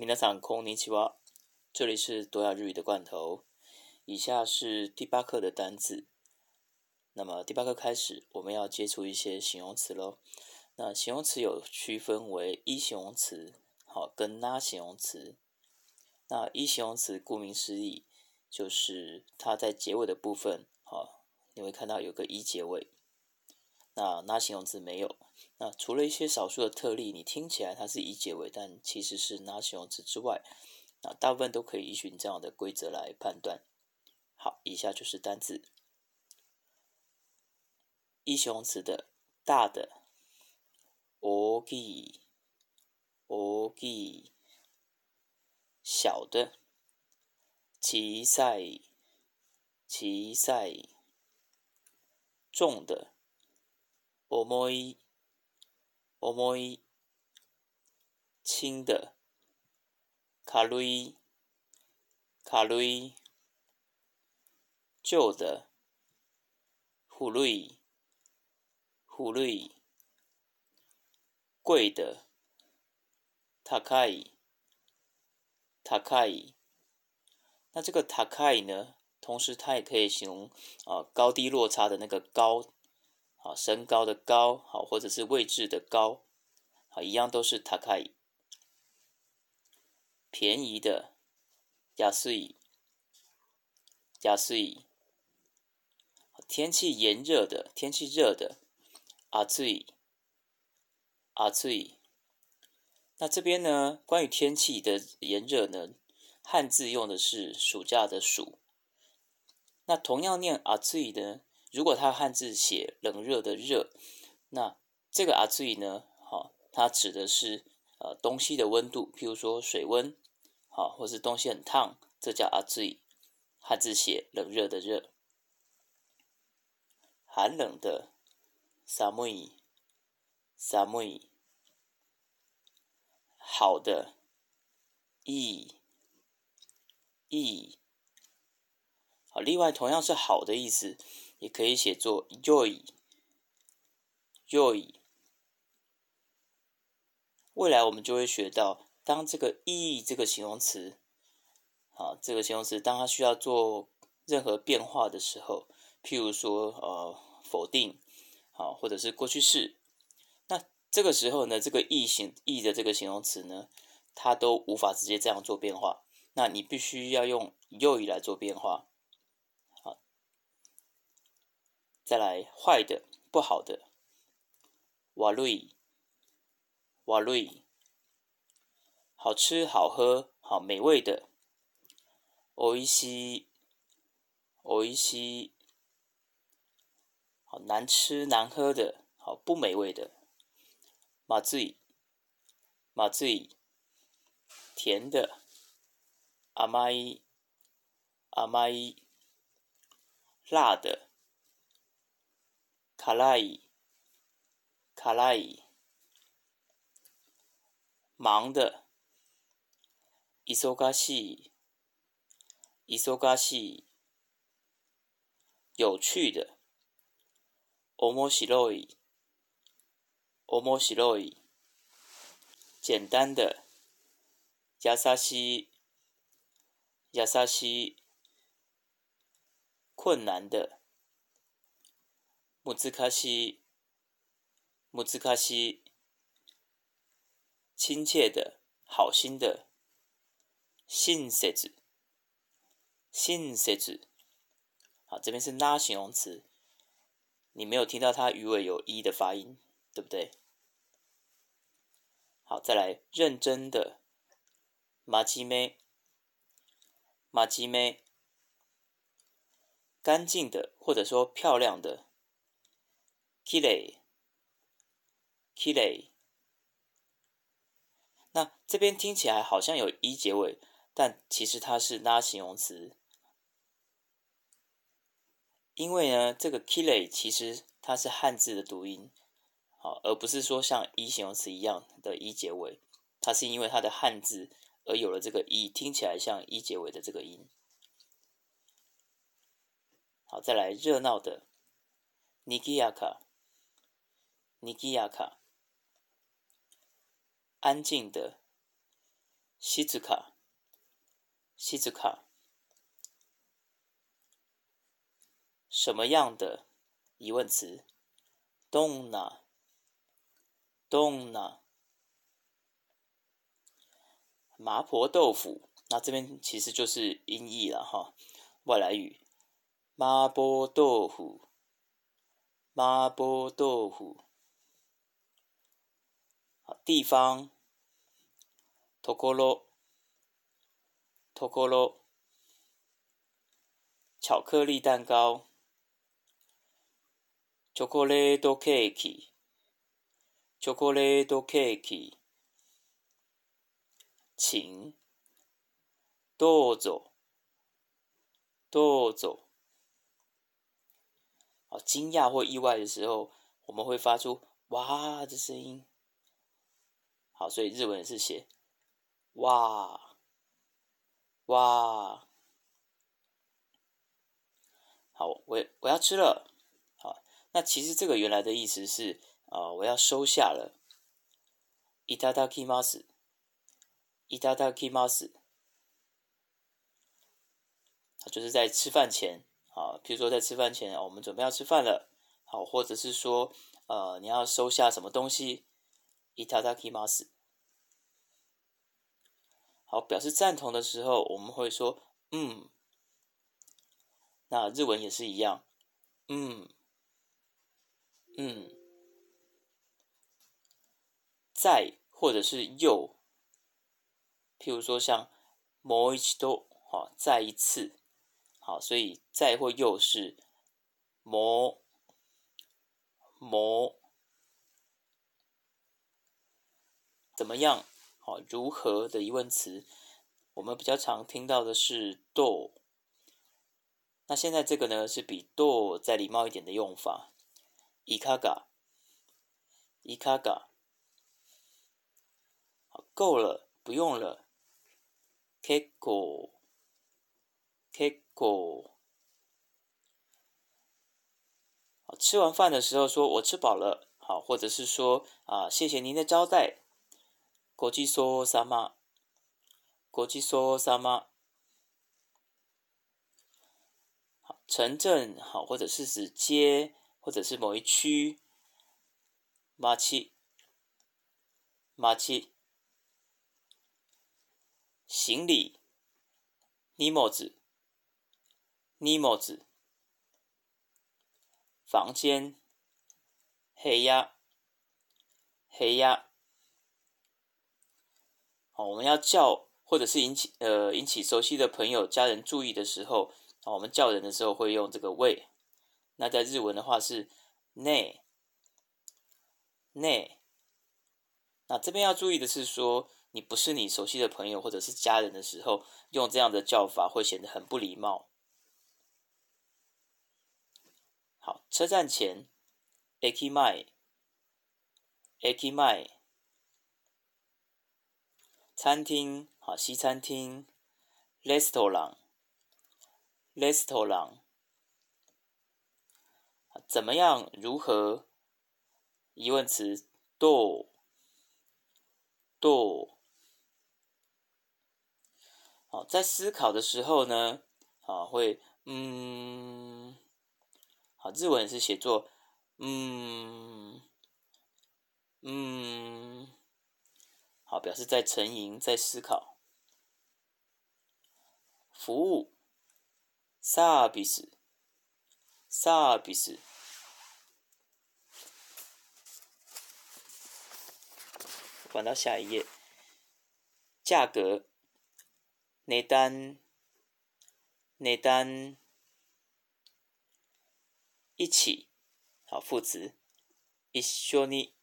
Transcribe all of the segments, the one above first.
皆さんこんにちは，这里是多亚日语的罐头。以下是第八课的单字。那么第八课开始，我们要接触一些形容词喽。那形容词有区分为一形容词，好跟拉形容词。那一形容词顾名思义，就是它在结尾的部分，好，你会看到有个一结尾。那拉形容词没有。 那除了一些少数的特例，你听起来它是以结尾，但其实是拉形容词之外，那大部分都可以依循这样的规则来判断。好，以下就是单字。一形容词的大的大きい大きい小的小さい小さい重的重い 重い轻的軽い軽い旧的古い古い贵的高い高い那这个高い呢，同时它也可以形容啊高低落差的那个高。 好，身高的高，好，或者是位置的高，好，一样都是高い。便宜的安い安い。天气炎热的，天气热的暑い暑い。那这边呢，关于天气的炎热呢，汉字用的是暑假的暑。那同样念暑い呢？ 如果它汉字写冷热的热，那这个阿醉呢？好，它指的是呃东西的温度，譬如说水温，好，或是东西很烫，这叫阿醉。汉字写冷热的热，寒冷的萨木伊萨木伊，好的意意，好，另外同样是好的意思。也可以写作 joy，joy。未来我们就会学到，当这个 e 这个形容词，啊，这个形容词当它需要做任何变化的时候，譬如说呃否定，好，或者是过去式，那这个时候呢，这个 e 形 e 的这个形容词呢，它都无法直接这样做变化，那你必须要用 joy 来做变化。再来，坏的、不好的，瓦瑞，瓦瑞，好吃、好喝、好美味的，おいしい、おいしい，好难吃、难喝的，好不美味的，まずい、まずい，甜的，甘い、甘い，辣的。 卡拉伊，卡拉伊，忙的，伊索嘎西，伊索嘎西，有趣的，おもしろい，おもしろい，简单的，やさしい，やさしい，困难的。 木兹卡西，木兹卡西，亲切的，好心的，信塞子，信塞子，好，这边是拉形容词，你没有听到它鱼尾有一的发音，对不对？好，再来，认真的，马吉梅，马吉梅，干净的，或者说漂亮的。きれい、きれい。那这边听起来好像有一结尾，但其实它是拉形容词。因为呢，这个きれい其实它是汉字的读音，好，而不是说像一形容词一样的一结尾。它是因为它的汉字而有了这个一，听起来像一结尾的这个音。好，再来热闹的，にぎやか。 尼基亚卡，安静的，西子卡，西子卡，什么样的疑问词？动哪？动哪？麻婆豆腐，那这边其实就是音译了哈，外来语。麻婆豆腐，麻婆豆腐。好，地方。ところ、ところ。巧克力蛋糕。チョコレートケーキ。チョコレートケーキ。请，どうぞ，どうぞ。好，惊讶或意外的时候，我们会发出“哇”的声音。 好，所以日文是写“哇，哇”。好，我我要吃了。好，那其实这个原来的意思是啊，我要收下了。いただきます。いただきます。就是在吃饭前啊，比如说在吃饭前，我们准备要吃饭了，好，或者是说，呃，你要收下什么东西， いただきます。好，表示赞同的时候，我们会说，嗯。那日文也是一样，嗯，嗯，在或者是又。譬如说像もう一度，好，再一次，好，所以再或又是もも 怎么样？好，如何的疑问词，我们比较常听到的是ど。那现在这个呢，是比ど再礼貌一点的用法，いかが，いかが，好，够了，不用了。結構、結構。吃完饭的时候说“我吃饱了”，好，或者是说“啊，谢谢您的招待”。 ごちそうさま、ごちそうさま。好，城镇好，或者是指街，或者是某一区。町、町。行李，尼莫子，尼莫子，房间，黑鸭，黑鸭。 哦，我们要叫或者是引起呃引起熟悉的朋友、家人注意的时候，啊，我们叫人的时候会用这个喂。那在日文的话是内内。那这边要注意的是说。你不是你熟悉的朋友或者是家人的时候，用这样的叫法会显得很不礼貌。好，车站前，aki mai，aki mai，餐厅，好，西餐厅，restaurant，restaurant，怎么样？如何？疑问词，do，do。在思考的时候呢，啊，会嗯，好，日文是写作嗯嗯，好，表示在沉吟，在思考。服务，service，service，翻到下一页，价格。内单，内单，一起，好副词，一緒に，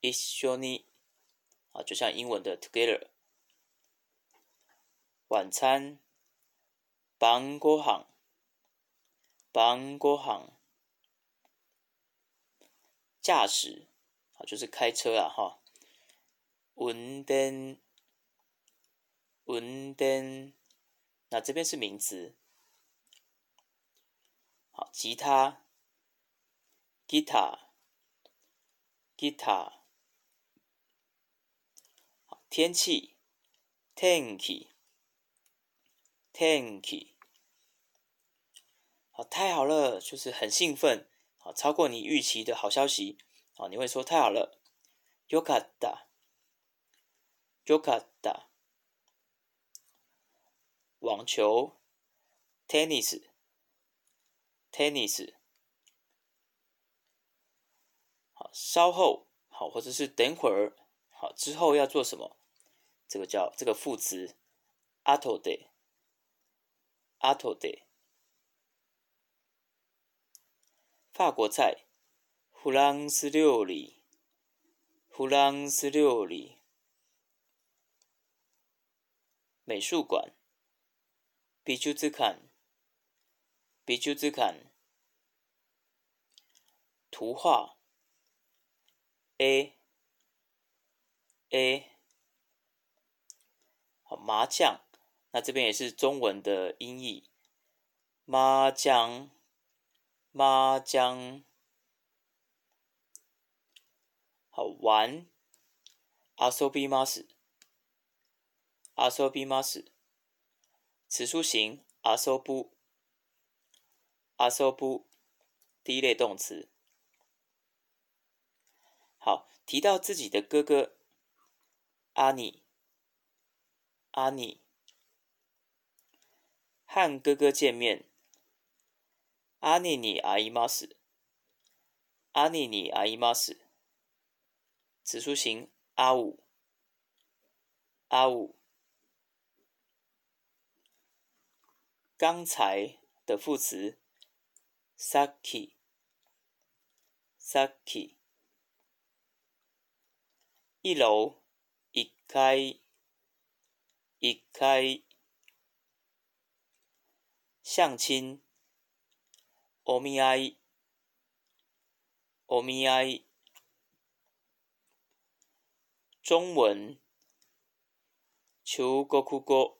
一緒に，啊，就像英文的 together。晚餐，晩ご飯，晩ご飯。驾驶，啊就是开车啊，哈，運転。文登，那这边是名词。好，吉他，guitar，guitar。天気，天気，好，太好了，就是很兴奋，好，超过你预期的好消息，好，你会说太好了，よかった，よかった，网球，tennis，tennis，好，稍后，好，或者是等会儿，好，之后要做什么？ 这个叫这个副词，ato de，ato de。法国菜，弗朗斯料理，弗朗斯料理。美术馆，美术館，美術館。图画，a，a。麻将，那这边也是中文的音译。麻将，麻将，好玩。阿索比马斯，阿索比马斯，词书型阿索布，阿索布，第一类动词。好，提到自己的哥哥阿尼。阿尼和哥哥见面。阿尼尼阿姨妈死，阿尼尼阿伊玛斯，词书行阿五，阿五。刚才的副词，saki，saki。一楼，一階。一开相亲，お見合い，お見合い。中文，中国語，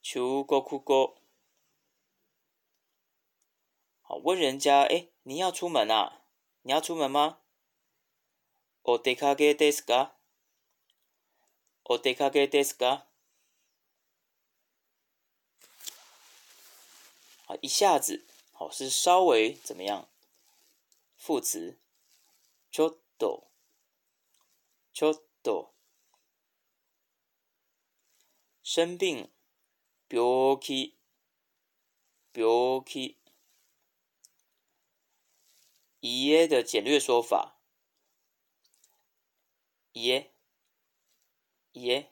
中国語。好，问人家，哎，你要出门啊？你要出门吗？お出かけですか？ お出かけですか？好，一下子，好是稍微怎么样？副词，ちょっと，ちょっと。生病，病気，病気。家的简略说法，家。 耶，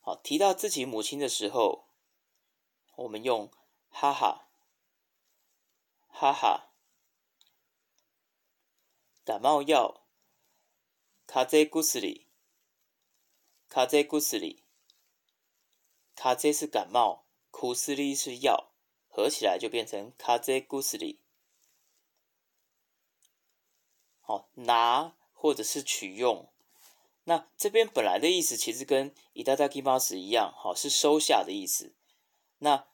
好，提到自己母亲的时候，我们用哈哈，哈哈。感冒药，卡在故事里，卡在故事里，卡在是感冒，库斯里是药，合起来就变成卡在故事里。好，拿。或者是取用，那这边本来的意思其实跟伊达达基马斯一样，好是收下的意思。那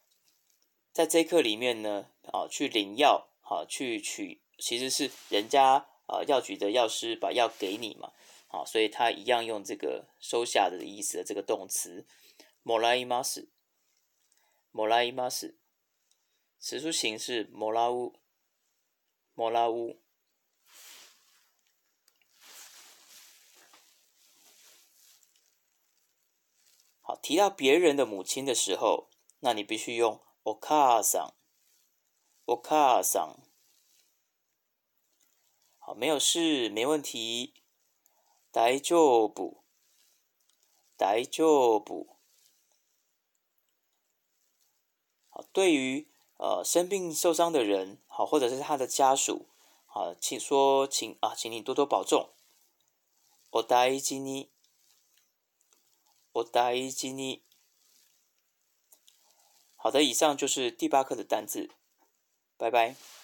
在这一课里面呢，啊，去领药，好去取，其实是人家啊药局的药师把药给你嘛，好，所以他一样用这个收下的意思的这个动词，莫拉伊马斯，莫拉伊马斯，词书形式莫拉乌，莫拉乌。好，提到别人的母亲的时候，那你必须用お母さん，お母さん。好，没有事，没问题。大丈夫，大丈夫。好，对于呃生病受伤的人，好，或者是他的家属，好，请说，请啊，请你多多保重。お大事に。 我大事に。好的，以上就是第八课的单字，拜拜。